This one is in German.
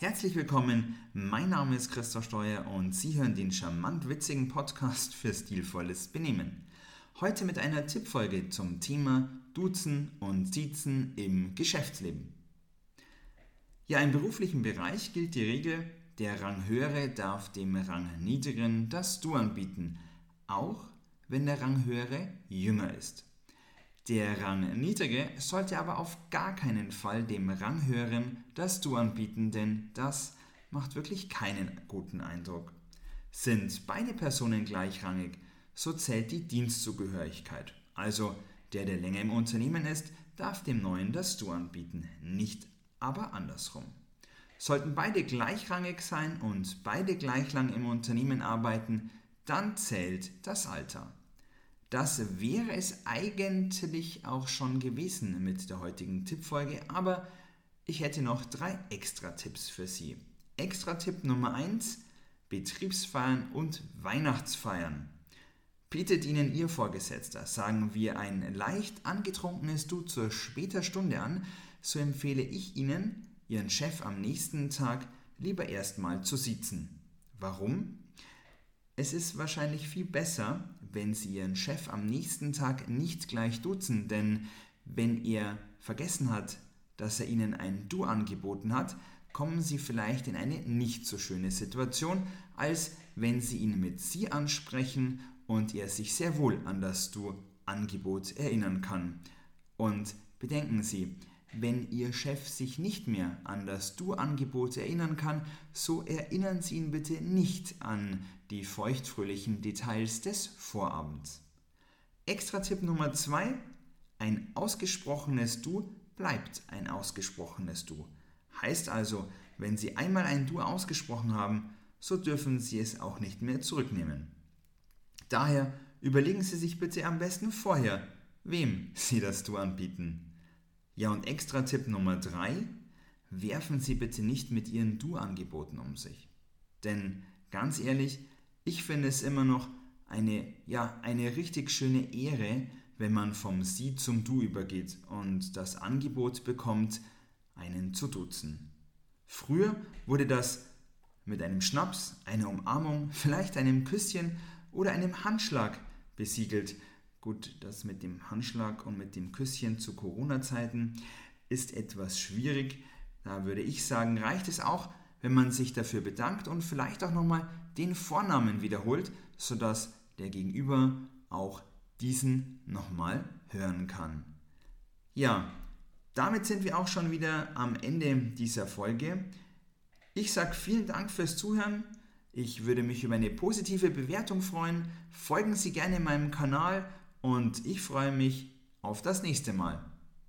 Herzlich willkommen, mein Name ist Christoph Steuer und Sie hören den charmant witzigen Podcast für stilvolles Benehmen. Heute mit einer Tippfolge zum Thema Duzen und Siezen im Geschäftsleben. Ja, im beruflichen Bereich gilt die Regel, der Ranghöhere darf dem Rangniedrigen das Du anbieten, auch wenn der Ranghöhere jünger ist. Der Rangniedrige sollte aber auf gar keinen Fall dem Ranghöheren das Du anbieten, denn das macht wirklich keinen guten Eindruck. Sind beide Personen gleichrangig, so zählt die Dienstzugehörigkeit. Also der, der länger im Unternehmen ist, darf dem Neuen das Du anbieten, nicht aber andersrum. Sollten beide gleichrangig sein und beide gleich lang im Unternehmen arbeiten, dann zählt das Alter. Das wäre es eigentlich auch schon gewesen mit der heutigen Tippfolge, aber ich hätte noch drei Extra-Tipps für Sie. Extra-Tipp Nummer 1: Betriebsfeiern und Weihnachtsfeiern. Bietet Ihnen Ihr Vorgesetzter, sagen wir, ein leicht angetrunkenes Du zur später Stunde an, so empfehle ich Ihnen, Ihren Chef am nächsten Tag lieber erstmal zu sitzen. Warum? Es ist wahrscheinlich viel besser, wenn Sie Ihren Chef am nächsten Tag nicht gleich duzen, denn wenn er vergessen hat, dass er Ihnen ein Du angeboten hat, kommen Sie vielleicht in eine nicht so schöne Situation, als wenn Sie ihn mit Sie ansprechen und er sich sehr wohl an das Du-Angebot erinnern kann. Und bedenken Sie, wenn Ihr Chef sich nicht mehr an das Du-Angebot erinnern kann, so erinnern Sie ihn bitte nicht an die feuchtfröhlichen Details des Vorabends. Extra-Tipp Nummer 2. Ein ausgesprochenes Du bleibt ein ausgesprochenes Du. Heißt also, wenn Sie einmal ein Du ausgesprochen haben, so dürfen Sie es auch nicht mehr zurücknehmen. Daher überlegen Sie sich bitte am besten vorher, wem Sie das Du anbieten. Ja, und extra Tipp Nummer 3, werfen Sie bitte nicht mit Ihren Du-Angeboten um sich. Denn ganz ehrlich, ich finde es immer noch eine, ja, eine richtig schöne Ehre, wenn man vom Sie zum Du übergeht und das Angebot bekommt, einen zu duzen. Früher wurde das mit einem Schnaps, einer Umarmung, vielleicht einem Küsschen oder einem Handschlag besiegelt Gut, das mit dem Handschlag und mit dem Küsschen zu Corona-Zeiten ist etwas schwierig. Da würde ich sagen, reicht es auch, wenn man sich dafür bedankt und vielleicht auch nochmal den Vornamen wiederholt, sodass der Gegenüber auch diesen nochmal hören kann. Ja, damit sind wir auch schon wieder am Ende dieser Folge. Ich sage vielen Dank fürs Zuhören. Ich würde mich über eine positive Bewertung freuen. Folgen Sie gerne meinem Kanal und ich freue mich auf das nächste Mal.